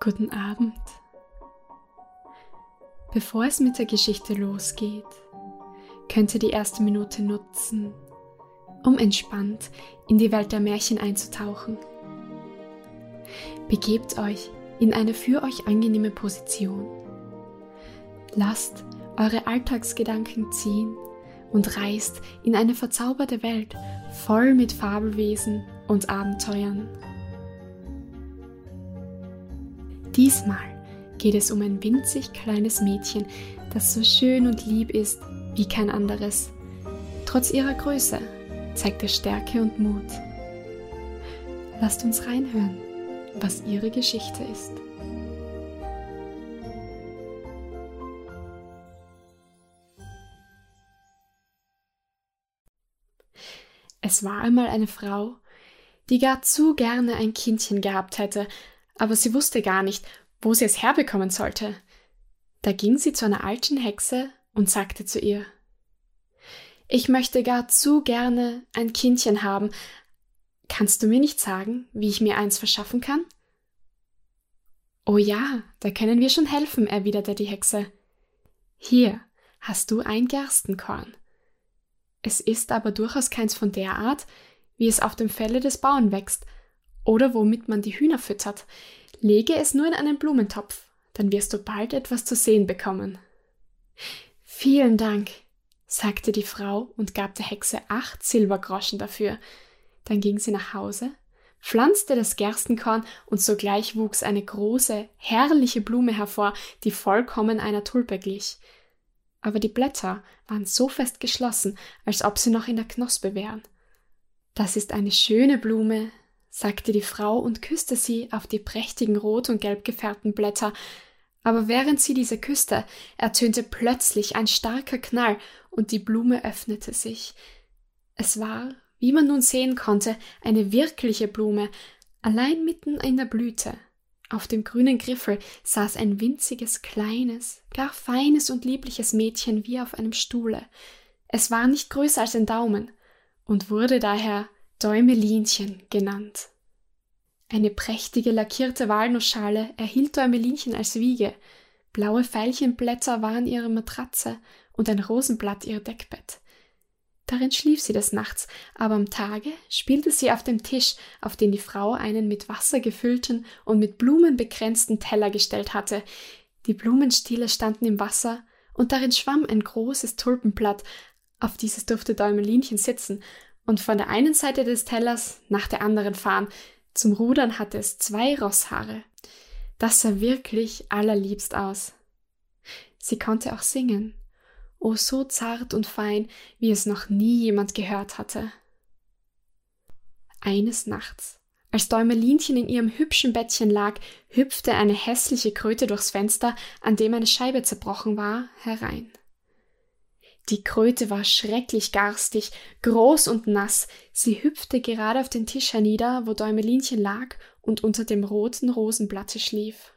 Guten Abend. Bevor es mit der Geschichte losgeht, könnt ihr die erste Minute nutzen, um entspannt in die Welt der Märchen einzutauchen. Begebt euch in eine für euch angenehme Position. Lasst eure Alltagsgedanken ziehen und reist in eine verzauberte Welt voll mit Fabelwesen und Abenteuern. Diesmal geht es um ein winzig kleines Mädchen, das so schön und lieb ist wie kein anderes. Trotz ihrer Größe zeigt es Stärke und Mut. Lasst uns reinhören, was ihre Geschichte ist. Es war einmal eine Frau, die gar zu gerne ein Kindchen gehabt hätte, aber sie wusste gar nicht, wo sie es herbekommen sollte. Da ging sie zu einer alten Hexe und sagte zu ihr Ich möchte gar zu gerne ein Kindchen haben. Kannst du mir nicht sagen, wie ich mir eins verschaffen kann? Oh ja, da können wir schon helfen, erwiderte die Hexe. Hier hast du ein Gerstenkorn. Es ist aber durchaus keins von der Art, wie es auf dem Felle des Bauern wächst, oder womit man die Hühner füttert. Lege es nur in einen Blumentopf, dann wirst du bald etwas zu sehen bekommen. Vielen Dank, sagte die Frau und gab der Hexe acht Silbergroschen dafür. Dann ging sie nach Hause, pflanzte das Gerstenkorn und sogleich wuchs eine große, herrliche Blume hervor, die vollkommen einer Tulpe glich. Aber die Blätter waren so fest geschlossen, als ob sie noch in der Knospe wären. Das ist eine schöne Blume, sagte die Frau und küsste sie auf die prächtigen rot und gelb gefärbten Blätter, aber während sie diese küsste, ertönte plötzlich ein starker Knall und die Blume öffnete sich. Es war, wie man nun sehen konnte, eine wirkliche Blume, allein mitten in der Blüte. Auf dem grünen Griffel saß ein winziges, kleines, gar feines und liebliches Mädchen wie auf einem Stuhle. Es war nicht größer als ein Daumen und wurde daher Däumelinchen genannt. Eine prächtige lackierte Walnussschale erhielt Däumelinchen als Wiege, blaue Veilchenblätter waren ihre Matratze und ein Rosenblatt ihr Deckbett. Darin schlief sie des Nachts, aber am Tage spielte sie auf dem Tisch, auf den die Frau einen mit Wasser gefüllten und mit Blumen bekränzten Teller gestellt hatte. Die Blumenstiele standen im Wasser, und darin schwamm ein großes Tulpenblatt, auf dieses durfte Däumelinchen sitzen, und von der einen Seite des Tellers nach der anderen fahren. Zum Rudern hatte es zwei Rosshaare. Das sah wirklich allerliebst aus. Sie konnte auch singen. Oh, so zart und fein, wie es noch nie jemand gehört hatte. Eines Nachts, als Däumelinchen in ihrem hübschen Bettchen lag, hüpfte eine hässliche Kröte durchs Fenster, an dem eine Scheibe zerbrochen war, herein. Die Kröte war schrecklich garstig, groß und nass. Sie hüpfte gerade auf den Tisch hernieder, wo Däumelinchen lag und unter dem roten Rosenblatte schlief.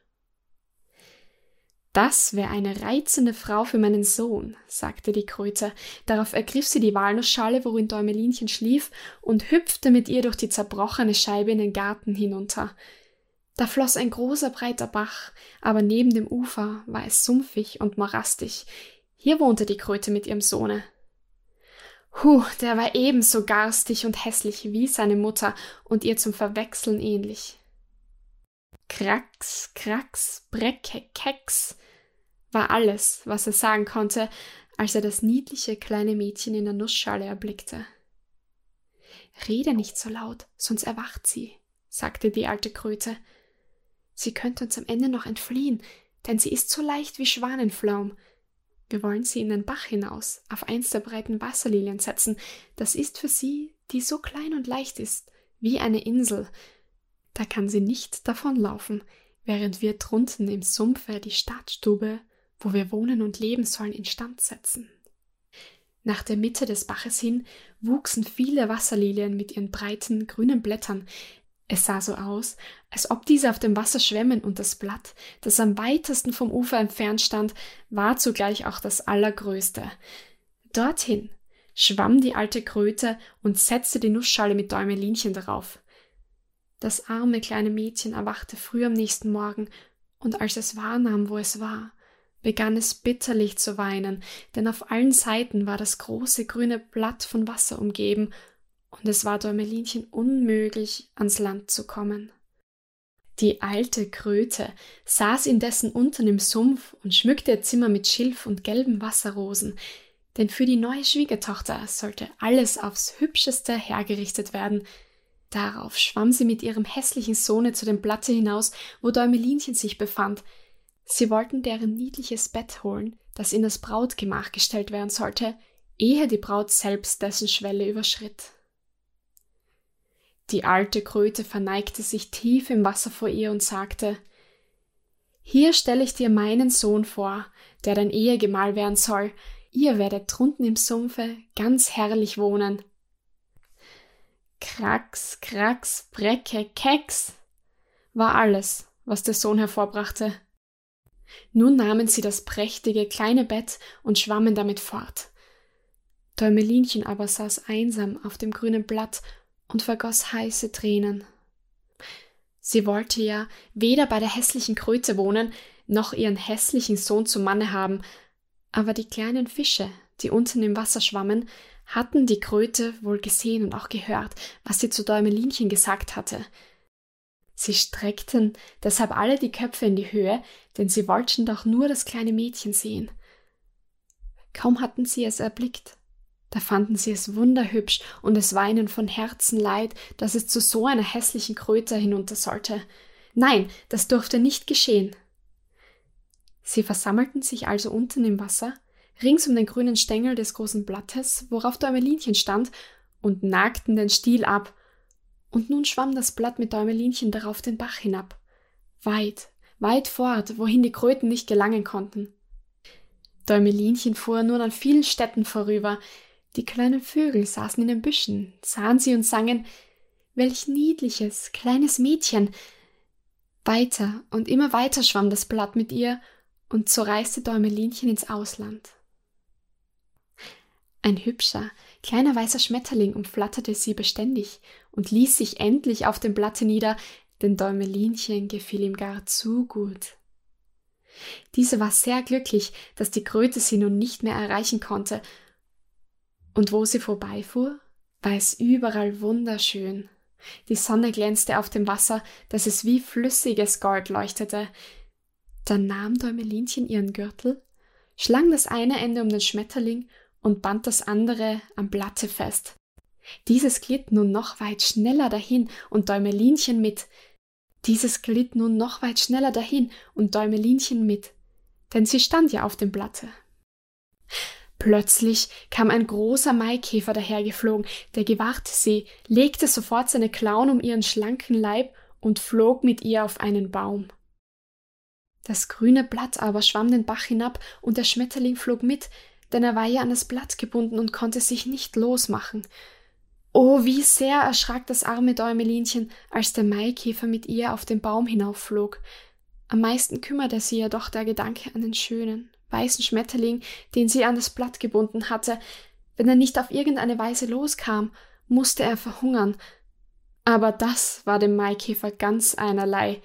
Das wäre eine reizende Frau für meinen Sohn, sagte die Kröte. Darauf ergriff sie die Walnussschale, worin Däumelinchen schlief, und hüpfte mit ihr durch die zerbrochene Scheibe in den Garten hinunter. Da floss ein großer breiter Bach, aber neben dem Ufer war es sumpfig und morastig. Hier wohnte die Kröte mit ihrem Sohne. Huh, der war ebenso garstig und hässlich wie seine Mutter und ihr zum Verwechseln ähnlich. Krax, Krax, Brecke, Keks war alles, was er sagen konnte, als er das niedliche kleine Mädchen in der Nussschale erblickte. Rede nicht so laut, sonst erwacht sie, sagte die alte Kröte. Sie könnte uns am Ende noch entfliehen, denn sie ist so leicht wie Schwanenflaum. Wir wollen sie in den Bach hinaus, auf eins der breiten Wasserlilien setzen. Das ist für sie, die so klein und leicht ist, wie eine Insel. Da kann sie nicht davonlaufen, während wir drunten im Sumpfe die Stadtstube, wo wir wohnen und leben sollen, instand setzen. Nach der Mitte des Baches hin wuchsen viele Wasserlilien mit ihren breiten grünen Blättern, es sah so aus, als ob diese auf dem Wasser schwämmen und das Blatt, das am weitesten vom Ufer entfernt stand, war zugleich auch das allergrößte. Dorthin schwamm die alte Kröte und setzte die Nussschale mit Däumelinchen darauf. Das arme kleine Mädchen erwachte früh am nächsten Morgen und als es wahrnahm, wo es war, begann es bitterlich zu weinen, denn auf allen Seiten war das große grüne Blatt von Wasser umgeben, und es war Däumelinchen unmöglich, ans Land zu kommen. Die alte Kröte saß indessen unten im Sumpf und schmückte ihr Zimmer mit Schilf und gelben Wasserrosen, denn für die neue Schwiegertochter sollte alles aufs hübscheste hergerichtet werden. Darauf schwamm sie mit ihrem hässlichen Sohne zu dem Blatte hinaus, wo Däumelinchen sich befand. Sie wollten deren niedliches Bett holen, das in das Brautgemach gestellt werden sollte, ehe die Braut selbst dessen Schwelle überschritt. Die alte Kröte verneigte sich tief im Wasser vor ihr und sagte Hier stelle ich dir meinen Sohn vor, der dein Ehegemahl werden soll, ihr werdet drunten im Sumpfe ganz herrlich wohnen. Krax, Krax, Brecke, Keks war alles, was der Sohn hervorbrachte. Nun nahmen sie das prächtige kleine Bett und schwammen damit fort. Däumelinchen aber saß einsam auf dem grünen Blatt und vergoss heiße Tränen. Sie wollte ja weder bei der hässlichen Kröte wohnen, noch ihren hässlichen Sohn zum Manne haben, aber die kleinen Fische, die unten im Wasser schwammen, hatten die Kröte wohl gesehen und auch gehört, was sie zu Däumelinchen gesagt hatte. Sie streckten deshalb alle die Köpfe in die Höhe, denn sie wollten doch nur das kleine Mädchen sehen. Kaum hatten sie es erblickt, da fanden sie es wunderhübsch und es war ihnen von Herzen leid, dass es zu so einer hässlichen Kröte hinunter sollte. Nein, das durfte nicht geschehen. Sie versammelten sich also unten im Wasser, rings um den grünen Stängel des großen Blattes, worauf Däumelinchen stand, und nagten den Stiel ab. Und nun schwamm das Blatt mit Däumelinchen darauf den Bach hinab. Weit, weit fort, wohin die Kröten nicht gelangen konnten. Däumelinchen fuhr nun an vielen Städten vorüber. Die kleinen Vögel saßen in den Büschen, sahen sie und sangen Welch niedliches, kleines Mädchen. Weiter und immer weiter schwamm das Blatt mit ihr, und so reiste Däumelinchen ins Ausland. Ein hübscher, kleiner weißer Schmetterling umflatterte sie beständig und ließ sich endlich auf dem Blatte nieder, denn Däumelinchen gefiel ihm gar zu gut. Diese war sehr glücklich, dass die Kröte sie nun nicht mehr erreichen konnte, und wo sie vorbeifuhr, war es überall wunderschön. Die Sonne glänzte auf dem Wasser, dass es wie flüssiges Gold leuchtete, dann nahm Däumelinchen ihren Gürtel, schlang das eine Ende um den Schmetterling und band das andere am Blatte fest. Dieses glitt nun noch weit schneller dahin und Däumelinchen mit. Dieses glitt nun noch weit schneller dahin und Däumelinchen mit, denn sie stand ja auf dem Blatte. Plötzlich kam ein großer Maikäfer dahergeflogen, der gewahrte sie, legte sofort seine Klauen um ihren schlanken Leib und flog mit ihr auf einen Baum. Das grüne Blatt aber schwamm den Bach hinab, und der Schmetterling flog mit, denn er war ja an das Blatt gebunden und konnte sich nicht losmachen. Oh, wie sehr erschrak das arme Däumelinchen, als der Maikäfer mit ihr auf den Baum hinaufflog. Am meisten kümmerte sie jedoch der Gedanke an den schönen, weißen Schmetterling, den sie an das Blatt gebunden hatte. Wenn er nicht auf irgendeine Weise loskam, musste er verhungern. Aber das war dem Maikäfer ganz einerlei.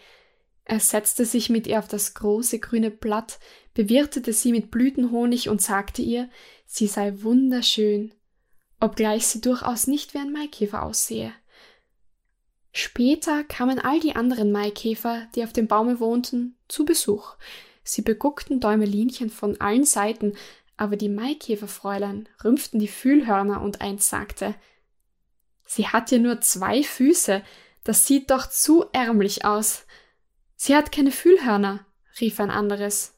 Er setzte sich mit ihr auf das große grüne Blatt, bewirtete sie mit Blütenhonig und sagte ihr, sie sei wunderschön, obgleich sie durchaus nicht wie ein Maikäfer aussehe. Später kamen all die anderen Maikäfer, die auf dem Baume wohnten, zu Besuch. Sie beguckten Däumelinchen von allen Seiten, aber die Maikäferfräulein rümpften die Fühlhörner und eins sagte, Sie hat ja nur zwei Füße, das sieht doch zu ärmlich aus. Sie hat keine Fühlhörner, rief ein anderes.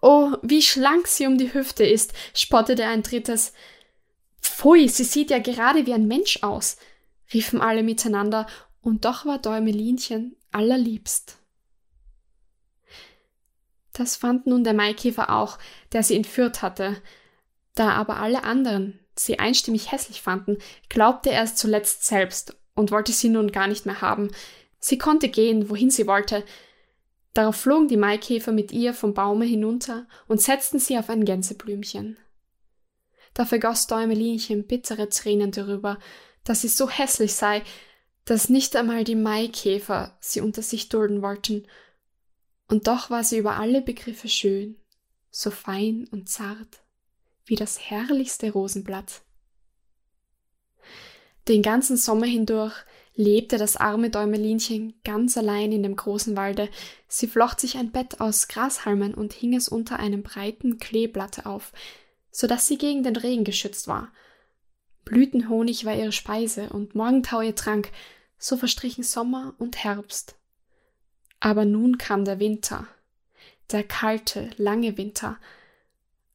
Oh, wie schlank sie um die Hüfte ist, spottete ein drittes. Pfui, sie sieht ja gerade wie ein Mensch aus, riefen alle miteinander, und doch war Däumelinchen allerliebst. Das fand nun der Maikäfer auch, der sie entführt hatte. Da aber alle anderen sie einstimmig hässlich fanden, glaubte er es zuletzt selbst und wollte sie nun gar nicht mehr haben, Sie konnte gehen, wohin sie wollte. Darauf flogen die Maikäfer mit ihr vom Baume hinunter und setzten sie auf ein Gänseblümchen. Da vergoss Däumelinchen bittere Tränen darüber, dass sie so hässlich sei, dass nicht einmal die Maikäfer sie unter sich dulden wollten. Und doch war sie über alle Begriffe schön, so fein und zart, wie das herrlichste Rosenblatt. Den ganzen Sommer hindurch lebte das arme Däumelinchen ganz allein in dem großen Walde. Sie flocht sich ein Bett aus Grashalmen und hing es unter einem breiten Kleeblatt auf, so dass sie gegen den Regen geschützt war. Blütenhonig war ihre Speise und Morgentau ihr Trank, so verstrichen Sommer und Herbst. Aber nun kam der Winter, der kalte, lange Winter.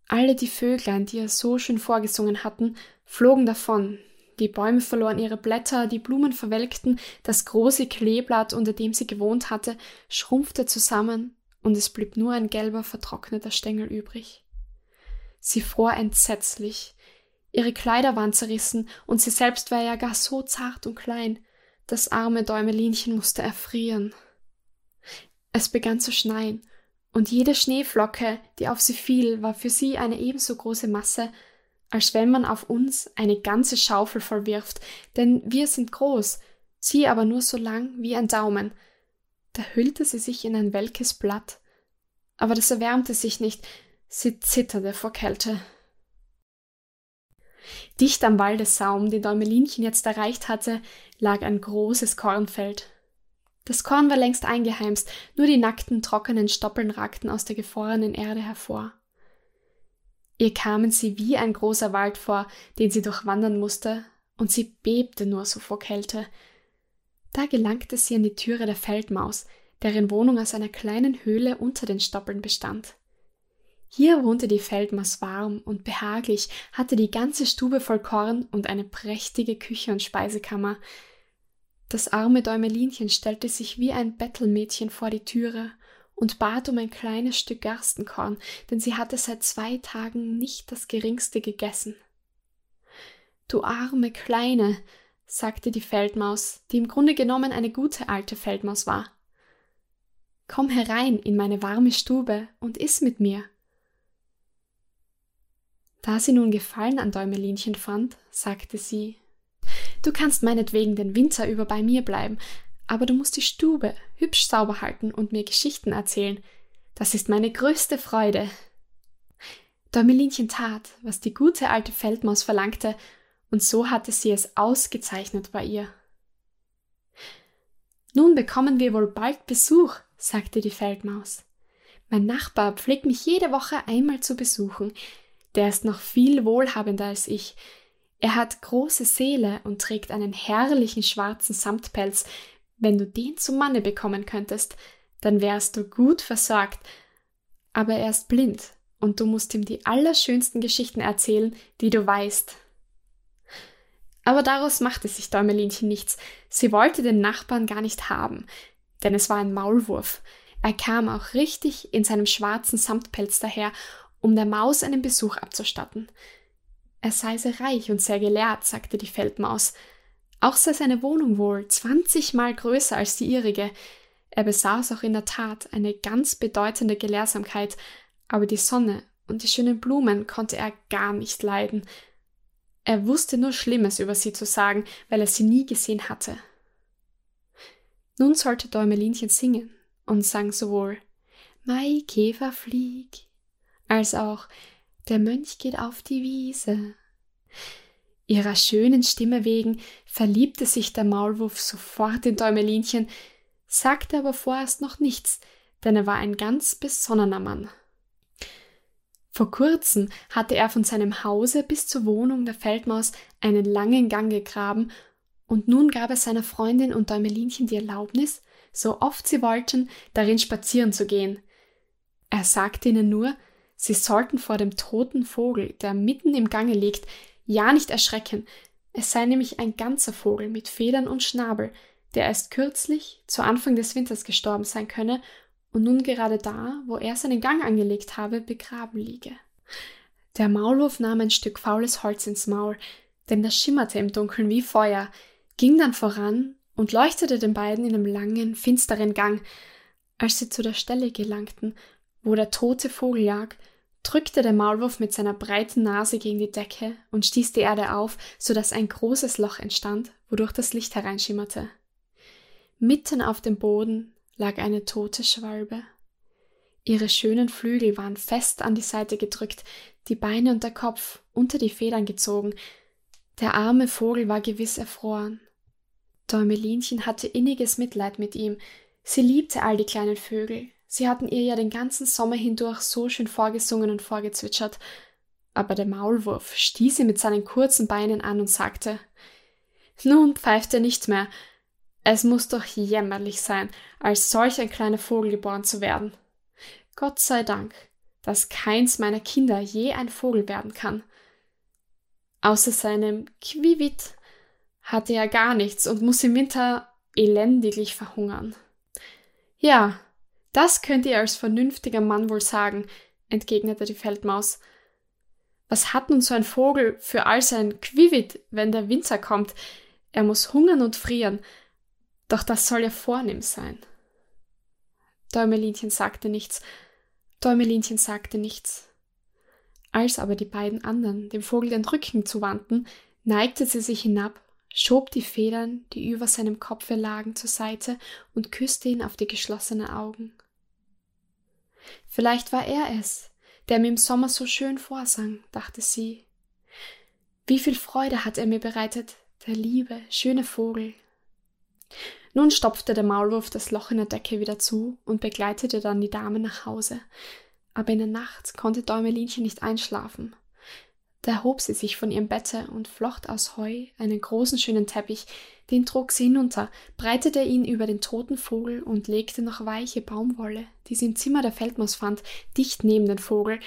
Alle die Vöglein, die ihr so schön vorgesungen hatten, flogen davon, die Bäume verloren ihre Blätter, die Blumen verwelkten, das große Kleeblatt, unter dem sie gewohnt hatte, schrumpfte zusammen, und es blieb nur ein gelber, vertrockneter Stängel übrig. Sie fror entsetzlich. Ihre Kleider waren zerrissen, und sie selbst war ja gar so zart und klein. Das arme Däumelinchen musste erfrieren. Es begann zu schneien, und jede Schneeflocke, die auf sie fiel, war für sie eine ebenso große Masse, als wenn man auf uns eine ganze Schaufel voll wirft, denn wir sind groß, sie aber nur so lang wie ein Daumen. Da hüllte sie sich in ein welkes Blatt, aber das erwärmte sich nicht, sie zitterte vor Kälte. Dicht am Waldessaum, den Däumelinchen jetzt erreicht hatte, lag ein großes Kornfeld. Das Korn war längst eingeheimst, nur die nackten, trockenen Stoppeln ragten aus der gefrorenen Erde hervor. Ihr kamen sie wie ein großer Wald vor, den sie durchwandern musste, und sie bebte nur so vor Kälte. Da gelangte sie an die Türe der Feldmaus, deren Wohnung aus einer kleinen Höhle unter den Stoppeln bestand. Hier wohnte die Feldmaus warm und behaglich, hatte die ganze Stube voll Korn und eine prächtige Küche und Speisekammer. Das arme Däumelinchen stellte sich wie ein Bettelmädchen vor die Türe und bat um ein kleines Stück Gerstenkorn, denn sie hatte seit zwei Tagen nicht das geringste gegessen. Du arme Kleine, sagte die Feldmaus, die im Grunde genommen eine gute alte Feldmaus war. Komm herein in meine warme Stube und iss mit mir. Da sie nun Gefallen an Däumelinchen fand, sagte sie Du kannst meinetwegen den Winter über bei mir bleiben, aber du musst die Stube hübsch sauber halten und mir Geschichten erzählen. Das ist meine größte Freude. Däumelinchen tat, was die gute alte Feldmaus verlangte, und so hatte sie es ausgezeichnet bei ihr. Nun bekommen wir wohl bald Besuch, sagte die Feldmaus. Mein Nachbar pflegt mich jede Woche einmal zu besuchen. Der ist noch viel wohlhabender als ich. Er hat große Seele und trägt einen herrlichen schwarzen Samtpelz, wenn du den zum Manne bekommen könntest, dann wärst du gut versorgt. Aber er ist blind und du musst ihm die allerschönsten Geschichten erzählen, die du weißt. Aber daraus machte sich Däumelinchen nichts. Sie wollte den Nachbarn gar nicht haben, denn es war ein Maulwurf. Er kam auch richtig in seinem schwarzen Samtpelz daher, um der Maus einen Besuch abzustatten. Er sei sehr reich und sehr gelehrt, sagte die Feldmaus, auch sei seine Wohnung wohl zwanzigmal größer als die ihrige. Er besaß auch in der Tat eine ganz bedeutende Gelehrsamkeit, aber die Sonne und die schönen Blumen konnte er gar nicht leiden. Er wusste nur Schlimmes über sie zu sagen, weil er sie nie gesehen hatte. Nun sollte Däumelinchen singen und sang sowohl Mai Käfer flieg, als auch Der Mönch geht auf die Wiese. Ihrer schönen Stimme wegen verliebte sich der Maulwurf sofort in Däumelinchen, sagte aber vorerst noch nichts, denn er war ein ganz besonnener Mann. Vor kurzem hatte er von seinem Hause bis zur Wohnung der Feldmaus einen langen Gang gegraben, und nun gab er seiner Freundin und Däumelinchen die Erlaubnis, so oft sie wollten, darin spazieren zu gehen. Er sagte ihnen nur, sie sollten vor dem toten Vogel, der mitten im Gange liegt, ja nicht erschrecken. Es sei nämlich ein ganzer Vogel mit Federn und Schnabel, der erst kürzlich, zu Anfang des Winters gestorben sein könne und nun gerade da, wo er seinen Gang angelegt habe, begraben liege. Der Maulwurf nahm ein Stück faules Holz ins Maul, denn das schimmerte im Dunkeln wie Feuer, ging dann voran und leuchtete den beiden in einem langen, finsteren Gang. Als sie zu der Stelle gelangten, wo der tote Vogel lag, drückte der Maulwurf mit seiner breiten Nase gegen die Decke und stieß die Erde auf, so dass ein großes Loch entstand, wodurch das Licht hereinschimmerte. Mitten auf dem Boden lag eine tote Schwalbe. Ihre schönen Flügel waren fest an die Seite gedrückt, die Beine und der Kopf unter die Federn gezogen. Der arme Vogel war gewiss erfroren. Däumelinchen hatte inniges Mitleid mit ihm. Sie liebte all die kleinen Vögel. Sie hatten ihr ja den ganzen Sommer hindurch so schön vorgesungen und vorgezwitschert. Aber der Maulwurf stieß sie mit seinen kurzen Beinen an und sagte Nun pfeift er nicht mehr. Es muss doch jämmerlich sein, als solch ein kleiner Vogel geboren zu werden. Gott sei Dank, dass keins meiner Kinder je ein Vogel werden kann. Außer seinem Quivit hatte er gar nichts und muss im Winter elendiglich verhungern. Ja, das könnt ihr als vernünftiger Mann wohl sagen, entgegnete die Feldmaus. Was hat nun so ein Vogel für all sein Quivit, wenn der Winter kommt? Er muss hungern und frieren. Doch das soll ja vornehm sein. Däumelinchen sagte nichts, Däumelinchen sagte nichts. Als aber die beiden anderen dem Vogel den Rücken zuwandten, neigte sie sich hinab, schob die Federn, die über seinem Kopfe lagen, zur Seite und küsste ihn auf die geschlossenen Augen. Vielleicht war er es, der mir im Sommer so schön vorsang, dachte sie. Wie viel Freude hat er mir bereitet, der liebe, schöne Vogel. Nun stopfte der Maulwurf das Loch in der Decke wieder zu und begleitete dann die Dame nach Hause. Aber in der Nacht konnte Däumelinchen nicht einschlafen. Da erhob sie sich von ihrem Bette und flocht aus Heu einen großen schönen Teppich, den trug sie hinunter, breitete ihn über den toten Vogel und legte noch weiche Baumwolle, die sie im Zimmer der Feldmaus fand, dicht neben den Vogel,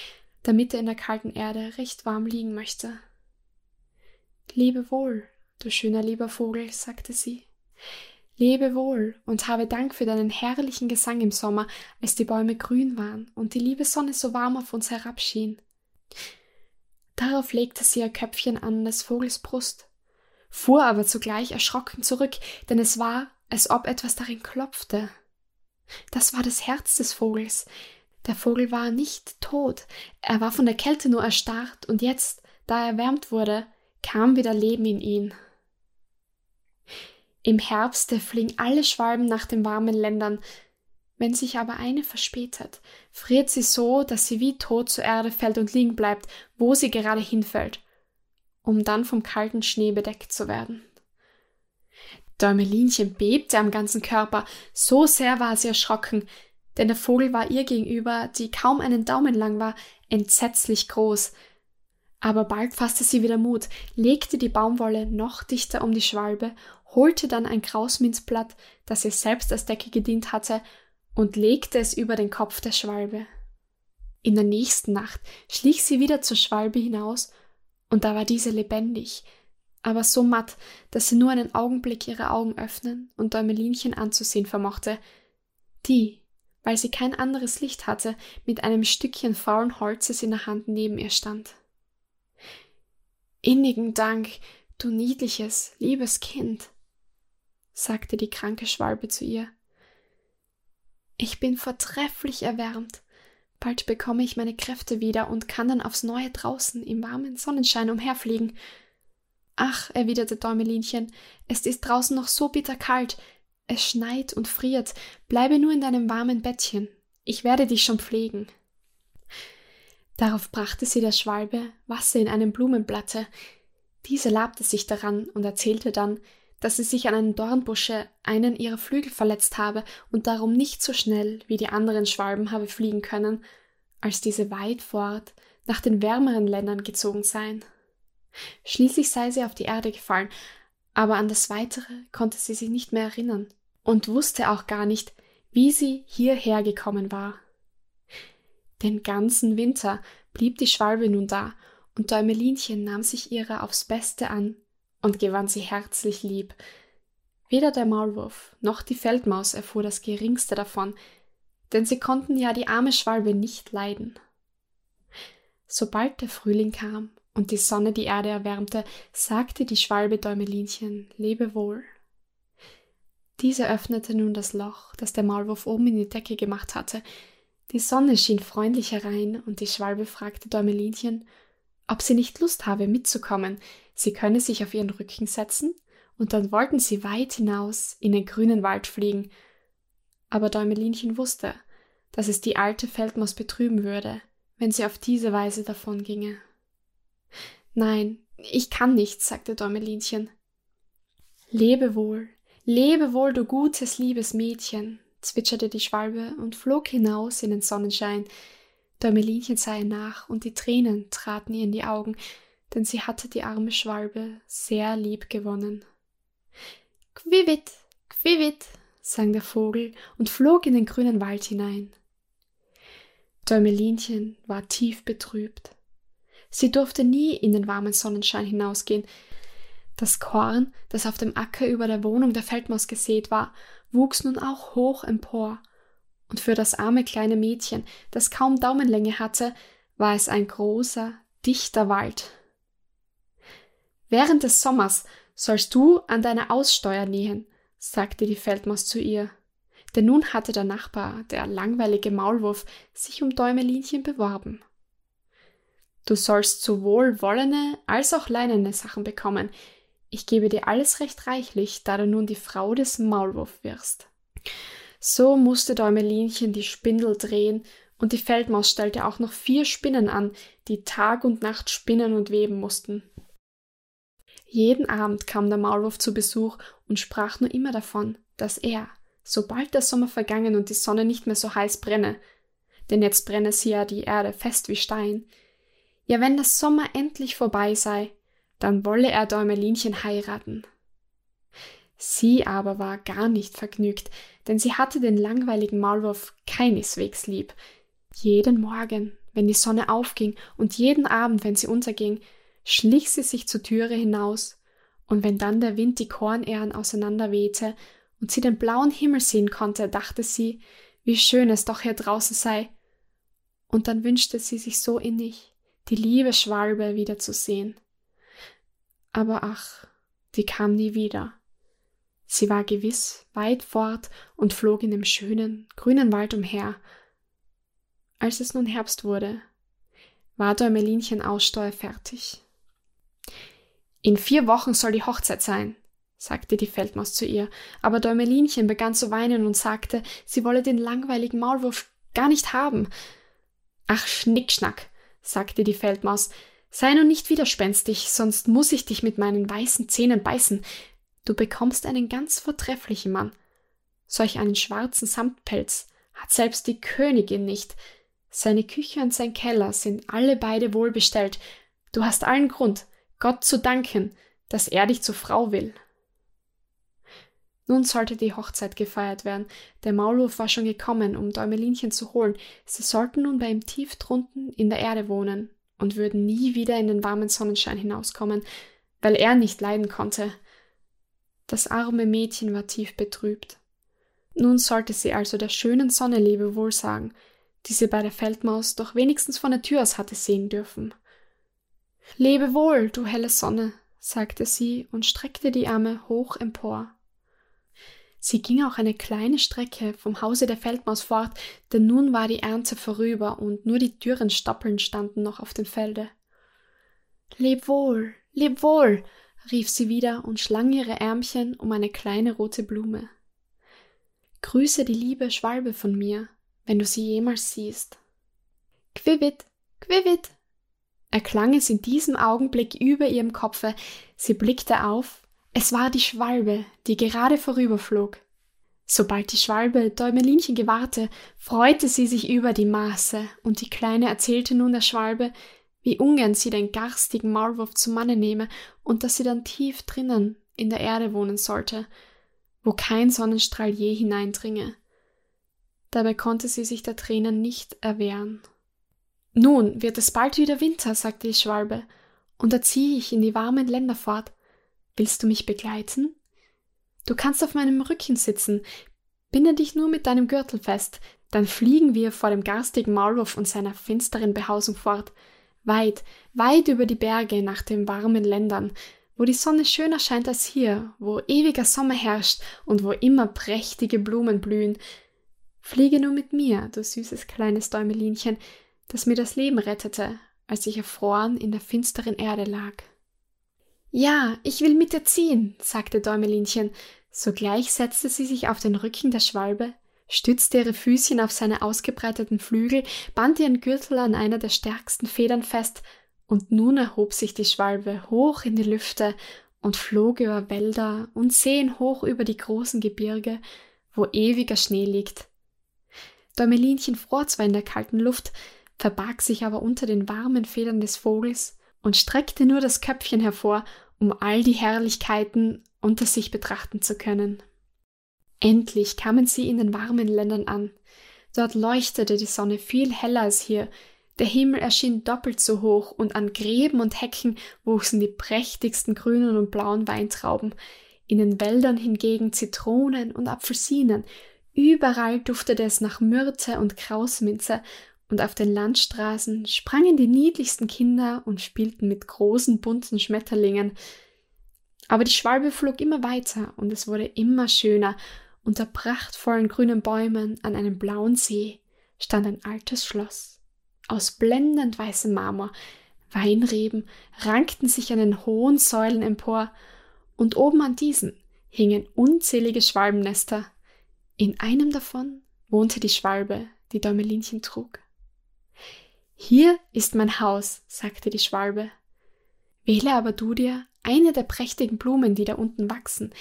damit er in der kalten Erde recht warm liegen möchte. Lebe wohl, du schöner lieber Vogel, sagte sie. Lebe wohl und habe Dank für deinen herrlichen Gesang im Sommer, als die Bäume grün waren und die liebe Sonne so warm auf uns herabschien. Darauf legte sie ihr Köpfchen an des Vogels Brust, fuhr aber zugleich erschrocken zurück, denn es war, als ob etwas darin klopfte. Das war das Herz des Vogels. Der Vogel war nicht tot, er war von der Kälte nur erstarrt, und jetzt, da er erwärmt wurde, kam wieder Leben in ihn. Im Herbste fliegen alle Schwalben nach den warmen Ländern. Wenn sich aber eine verspätet, friert sie so, dass sie wie tot zur Erde fällt und liegen bleibt, wo sie gerade hinfällt, um dann vom kalten Schnee bedeckt zu werden. Däumelinchen bebte am ganzen Körper, so sehr war sie erschrocken, denn der Vogel war ihr gegenüber, die kaum einen Daumen lang war, entsetzlich groß. Aber bald fasste sie wieder Mut, legte die Baumwolle noch dichter um die Schwalbe holte dann ein Krausminzblatt, das ihr selbst als Decke gedient hatte, und legte es über den Kopf der Schwalbe. In der nächsten Nacht schlich sie wieder zur Schwalbe hinaus, und da war diese lebendig, aber so matt, dass sie nur einen Augenblick ihre Augen öffnen und Däumelinchen anzusehen vermochte, die, weil sie kein anderes Licht hatte, mit einem Stückchen faulen Holzes in der Hand neben ihr stand. Innigen Dank, du niedliches, liebes Kind, sagte die kranke Schwalbe zu ihr. Ich bin vortrefflich erwärmt. Bald bekomme ich meine Kräfte wieder und kann dann aufs Neue draußen im warmen Sonnenschein umherfliegen. Ach, erwiderte Däumelinchen, es ist draußen noch so bitterkalt. Es schneit und friert. Bleibe nur in deinem warmen Bettchen. Ich werde dich schon pflegen. Darauf brachte sie der Schwalbe Wasser in einem Blumenblatte. Diese labte sich daran und erzählte dann, dass sie sich an einem Dornbusche einen ihrer Flügel verletzt habe und darum nicht so schnell wie die anderen Schwalben habe fliegen können, als diese weit fort nach den wärmeren Ländern gezogen seien. Schließlich sei sie auf die Erde gefallen, aber an das Weitere konnte sie sich nicht mehr erinnern und wusste auch gar nicht, wie sie hierher gekommen war. Den ganzen Winter blieb die Schwalbe nun da, und Däumelinchen nahm sich ihrer aufs Beste an und gewann sie herzlich lieb. Weder der Maulwurf noch die Feldmaus erfuhr das geringste davon, denn sie konnten ja die arme Schwalbe nicht leiden. Sobald der Frühling kam und die Sonne die Erde erwärmte, sagte die Schwalbe Däumelinchen Lebewohl. Diese öffnete nun das Loch, das der Maulwurf oben in die Decke gemacht hatte. Die Sonne schien freundlich herein, und die Schwalbe fragte Däumelinchen, ob sie nicht Lust habe, mitzukommen, sie könne sich auf ihren Rücken setzen, und dann wollten sie weit hinaus in den grünen Wald fliegen. Aber Däumelinchen wusste, dass es die alte Feldmaus betrüben würde, wenn sie auf diese Weise davonginge. Nein, ich kann nicht, sagte Däumelinchen. Lebe wohl, lebe wohl, du gutes, liebes Mädchen, zwitscherte die Schwalbe und flog hinaus in den Sonnenschein. Däumelinchen sah ihr nach, und die Tränen traten ihr in die Augen, denn sie hatte die arme Schwalbe sehr lieb gewonnen. Quivit, quivit, sang der Vogel und flog in den grünen Wald hinein. Däumelinchen war tief betrübt. Sie durfte nie in den warmen Sonnenschein hinausgehen. Das Korn, das auf dem Acker über der Wohnung der Feldmaus gesät war, wuchs nun auch hoch empor, und für das arme kleine Mädchen, das kaum Daumenlänge hatte, war es ein großer, dichter Wald. Während des Sommers sollst du an deiner Aussteuer nähen, sagte die Feldmaus zu ihr. Denn nun hatte der Nachbar, der langweilige Maulwurf, sich um Däumelinchen beworben. Du sollst sowohl wollene als auch leinene Sachen bekommen. Ich gebe dir alles recht reichlich, da du nun die Frau des Maulwurf wirst. So musste Däumelinchen die Spindel drehen, und die Feldmaus stellte auch noch vier Spinnen an, die Tag und Nacht spinnen und weben mussten. Jeden Abend kam der Maulwurf zu Besuch und sprach nur immer davon, dass er, sobald der Sommer vergangen und die Sonne nicht mehr so heiß brenne, denn jetzt brenne sie ja die Erde fest wie Stein, ja, wenn der Sommer endlich vorbei sei, dann wolle er Däumelinchen heiraten. Sie aber war gar nicht vergnügt, denn sie hatte den langweiligen Maulwurf keineswegs lieb. Jeden Morgen, wenn die Sonne aufging und jeden Abend, wenn sie unterging, schlich sie sich zur Türe hinaus, und wenn dann der Wind die Kornähren auseinanderwehte und sie den blauen Himmel sehen konnte, dachte sie, wie schön es doch hier draußen sei. Und dann wünschte sie sich so innig, die liebe Schwalbe wiederzusehen. Aber ach, die kam nie wieder. Sie war gewiss weit fort und flog in dem schönen, grünen Wald umher. Als es nun Herbst wurde, war Däumelinchen Aussteuer fertig. In vier Wochen soll die Hochzeit sein, sagte die Feldmaus zu ihr, aber Däumelinchen begann zu weinen und sagte, sie wolle den langweiligen Maulwurf gar nicht haben. Ach, Schnickschnack, sagte die Feldmaus, sei nun nicht widerspenstig, sonst muss ich dich mit meinen weißen Zähnen beißen. Du bekommst einen ganz vortrefflichen Mann. Solch einen schwarzen Samtpelz hat selbst die Königin nicht. Seine Küche und sein Keller sind alle beide wohlbestellt. Du hast allen Grund, Gott zu danken, dass er dich zur Frau will. Nun sollte die Hochzeit gefeiert werden. Der Maulwurf war schon gekommen, um Däumelinchen zu holen. Sie sollten nun bei ihm tief drunten in der Erde wohnen und würden nie wieder in den warmen Sonnenschein hinauskommen, weil er nicht leiden konnte. Das arme Mädchen war tief betrübt. Nun sollte sie also der schönen Sonne Lebewohl sagen, die sie bei der Feldmaus doch wenigstens von der Tür aus hatte sehen dürfen. Lebe wohl, du helle Sonne, sagte sie und streckte die Arme hoch empor. Sie ging auch eine kleine Strecke vom Hause der Feldmaus fort, denn nun war die Ernte vorüber und nur die dürren Stoppeln standen noch auf dem Felde. Leb wohl, leb wohl, rief sie wieder und schlang ihre Ärmchen um eine kleine rote Blume. Grüße die liebe Schwalbe von mir, wenn du sie jemals siehst. Quivit, quivit, erklang es in diesem Augenblick über ihrem Kopfe. Sie blickte auf. Es war die Schwalbe, die gerade vorüberflog. Sobald die Schwalbe Däumelinchen gewahrte, freute sie sich über die Maße, und die Kleine erzählte nun der Schwalbe, wie ungern sie den garstigen Maulwurf zum Manne nehme und dass sie dann tief drinnen in der Erde wohnen sollte, wo kein Sonnenstrahl je hineindringe. Dabei konnte sie sich der Tränen nicht erwehren. Nun wird es bald wieder Winter, sagte die Schwalbe, und da ziehe ich in die warmen Länder fort. Willst du mich begleiten? Du kannst auf meinem Rücken sitzen, binde dich nur mit deinem Gürtel fest, dann fliegen wir vor dem garstigen Maulwurf und seiner finsteren Behausung fort, weit, weit über die Berge nach den warmen Ländern, wo die Sonne schöner scheint als hier, wo ewiger Sommer herrscht und wo immer prächtige Blumen blühen. Fliege nur mit mir, du süßes kleines Däumelinchen, das mir das Leben rettete, als ich erfroren in der finsteren Erde lag. Ja, ich will mit dir ziehen, sagte Däumelinchen. Sogleich setzte sie sich auf den Rücken der Schwalbe, stützte ihre Füßchen auf seine ausgebreiteten Flügel, band ihren Gürtel an einer der stärksten Federn fest, und nun erhob sich die Schwalbe hoch in die Lüfte und flog über Wälder und Seen hoch über die großen Gebirge, wo ewiger Schnee liegt. Däumelinchen fror zwar in der kalten Luft, verbarg sich aber unter den warmen Federn des Vogels und streckte nur das Köpfchen hervor, um all die Herrlichkeiten unter sich betrachten zu können. Endlich kamen sie in den warmen Ländern an. Dort leuchtete die Sonne viel heller als hier, der Himmel erschien doppelt so hoch, und an Gräben und Hecken wuchsen die prächtigsten grünen und blauen Weintrauben, in den Wäldern hingegen Zitronen und Apfelsinen, überall duftete es nach Myrte und Krausminze, und auf den Landstraßen sprangen die niedlichsten Kinder und spielten mit großen bunten Schmetterlingen. Aber die Schwalbe flog immer weiter, und es wurde immer schöner, unter prachtvollen grünen Bäumen an einem blauen See stand ein altes Schloss. Aus blendend weißem Marmor, Weinreben rankten sich an den hohen Säulen empor, und oben an diesen hingen unzählige Schwalbennester. In einem davon wohnte die Schwalbe, die Däumelinchen trug. Hier ist mein Haus, sagte die Schwalbe. Wähle aber du dir eine der prächtigen Blumen, die da unten wachsen.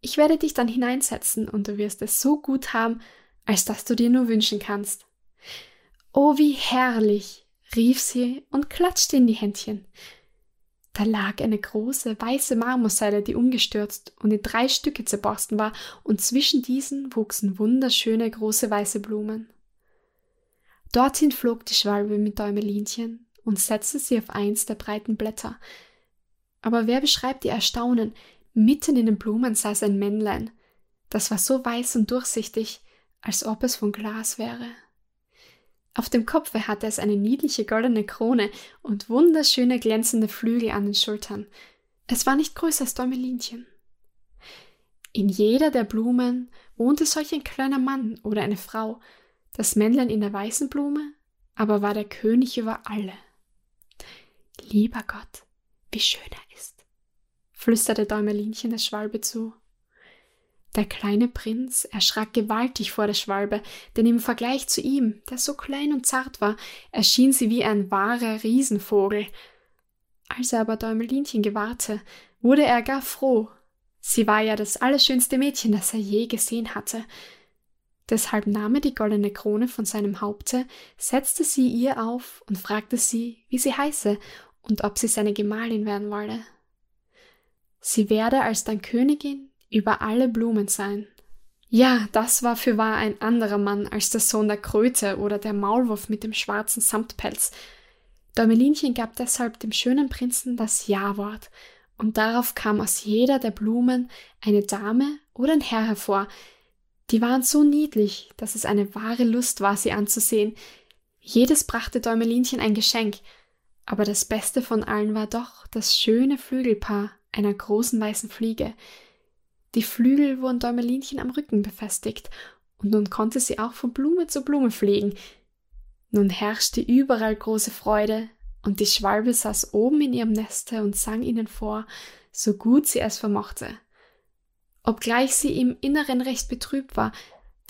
Ich werde dich dann hineinsetzen und du wirst es so gut haben, als dass du dir nur wünschen kannst. Oh, wie herrlich! rief sie und klatschte in die Händchen. Da lag eine große weiße Marmorsäule, die umgestürzt und in drei Stücke zerborsten war, und zwischen diesen wuchsen wunderschöne große weiße Blumen. Dorthin flog die Schwalbe mit Däumelinchen und setzte sie auf eins der breiten Blätter. Aber wer beschreibt ihr Erstaunen, Mitten in den Blumen saß ein Männlein. Das war so weiß und durchsichtig, als ob es von Glas wäre. Auf dem Kopfe hatte es eine niedliche goldene Krone und wunderschöne glänzende Flügel an den Schultern. Es war nicht größer als Däumelinchen. In jeder der Blumen wohnte solch ein kleiner Mann oder eine Frau. Das Männlein in der weißen Blume aber war der König über alle. Lieber Gott, wie schön er ist flüsterte Däumelinchen der Schwalbe zu. Der kleine Prinz erschrak gewaltig vor der Schwalbe, denn im Vergleich zu ihm, der so klein und zart war, erschien sie wie ein wahrer Riesenvogel. Als er aber Däumelinchen gewahrte, wurde er gar froh. Sie war ja das allerschönste Mädchen, das er je gesehen hatte. Deshalb nahm er die goldene Krone von seinem Haupte, setzte sie ihr auf und fragte sie, wie sie heiße und ob sie seine Gemahlin werden wolle. Sie werde als dein Königin über alle Blumen sein. Ja, das war für wahr ein anderer Mann als der Sohn der Kröte oder der Maulwurf mit dem schwarzen Samtpelz. Däumelinchen gab deshalb dem schönen Prinzen das Ja-Wort, und darauf kam aus jeder der Blumen eine Dame oder ein Herr hervor. Die waren so niedlich, dass es eine wahre Lust war, sie anzusehen. Jedes brachte Däumelinchen ein Geschenk, aber das Beste von allen war doch das schöne Flügelpaar, einer großen weißen Fliege. Die Flügel wurden Däumelinchen am Rücken befestigt, und nun konnte sie auch von Blume zu Blume fliegen. Nun herrschte überall große Freude, und die Schwalbe saß oben in ihrem Neste und sang ihnen vor, so gut sie es vermochte. Obgleich sie im Inneren recht betrübt war,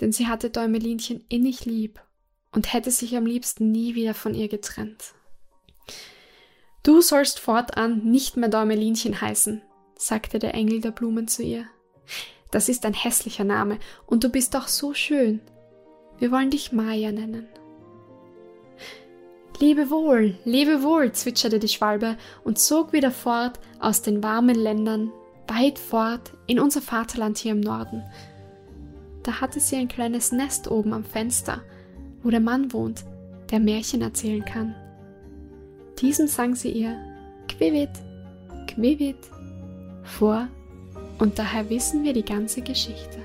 denn sie hatte Däumelinchen innig lieb und hätte sich am liebsten nie wieder von ihr getrennt. Du sollst fortan nicht mehr Däumelinchen heißen, sagte der Engel der Blumen zu ihr. Das ist ein hässlicher Name, und du bist doch so schön. Wir wollen dich Maya nennen. Lebe wohl, lebe wohl, zwitscherte die Schwalbe und zog wieder fort aus den warmen Ländern, weit fort in unser Vaterland hier im Norden. Da hatte sie ein kleines Nest oben am Fenster, wo der Mann wohnt, der Märchen erzählen kann diesem sang sie ihr Quivit, Quivit vor und daher wissen wir die ganze Geschichte.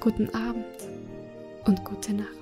Guten Abend und gute Nacht.